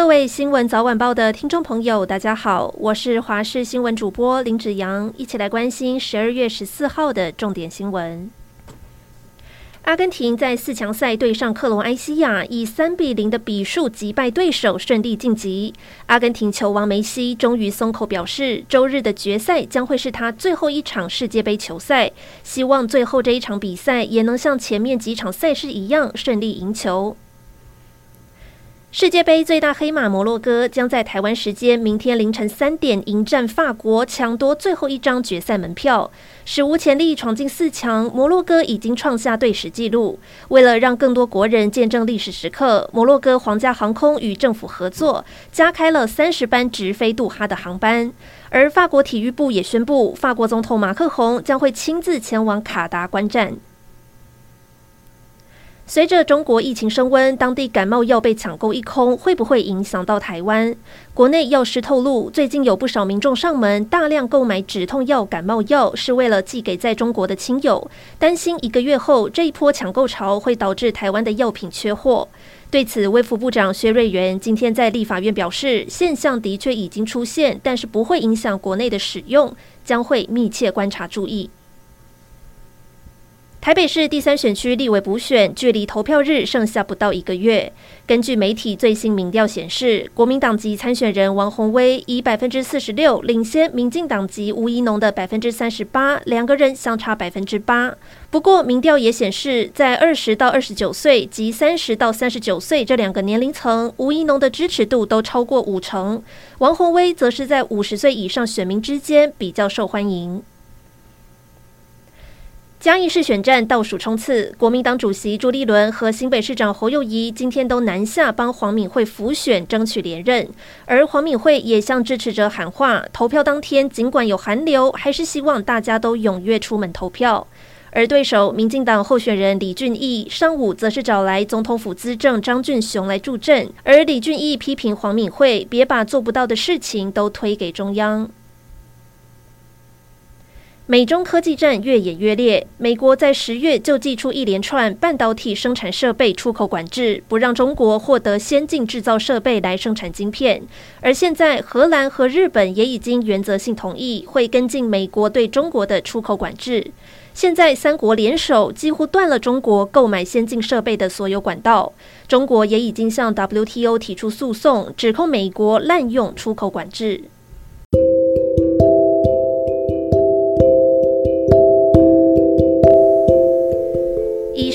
各位新闻早晚报的听众朋友，大家好，我是华视新闻主播林子阳，一起来关心十二月十四号的重点新闻。阿根廷在四强赛对上克罗埃西亚，以三比零的比数击败对手，顺利晋级。阿根廷球王梅西终于松口表示，周日的决赛将会是他最后一场世界杯球赛，希望最后这一场比赛也能像前面几场赛事一样顺利赢球。世界杯最大黑马摩洛哥将在台湾时间明天凌晨三点迎战法国，抢夺最后一张决赛门票。史无前例闯进四强，摩洛哥已经创下队史纪录。为了让更多国人见证历史时刻，摩洛哥皇家航空与政府合作，加开了三十班直飞杜哈的航班。而法国体育部也宣布，法国总统马克宏将会亲自前往卡达观战。随着中国疫情升温，当地感冒药被抢购一空，会不会影响到台湾？国内药师透露，最近有不少民众上门大量购买止痛药、感冒药，是为了寄给在中国的亲友，担心一个月后这一波抢购潮会导致台湾的药品缺货。对此，卫福部长薛瑞元今天在立法院表示，现象的确已经出现，但是不会影响国内的使用，将会密切观察注意。台北市第三选区立委补选距离投票日剩下不到一个月。根据媒体最新民调显示，国民党籍参选人王鸿威以百分之四十六领先民进党籍吴怡农的百分之三十八，两个人相差百分之八。不过，民调也显示，在二十到二十九岁及三十到三十九岁这两个年龄层，吴怡农的支持度都超过五成。王鸿威则是在五十岁以上选民之间比较受欢迎。嘉义市选战倒数冲刺，国民党主席朱立伦和新北市长侯友宜今天都南下帮黄敏惠辅选，争取连任。而黄敏惠也向支持者喊话，投票当天尽管有寒流，还是希望大家都踊跃出门投票。而对手民进党候选人李俊毅上午则是找来总统府资政张俊雄来助阵，而李俊毅批评黄敏惠别把做不到的事情都推给中央。美中科技战越演越烈，美国在十月就祭出一连串半导体生产设备出口管制，不让中国获得先进制造设备来生产晶片。而现在，荷兰和日本也已经原则性同意，会跟进美国对中国的出口管制。现在，三国联手，几乎断了中国购买先进设备的所有管道。中国也已经向 WTO 提出诉讼，指控美国滥用出口管制。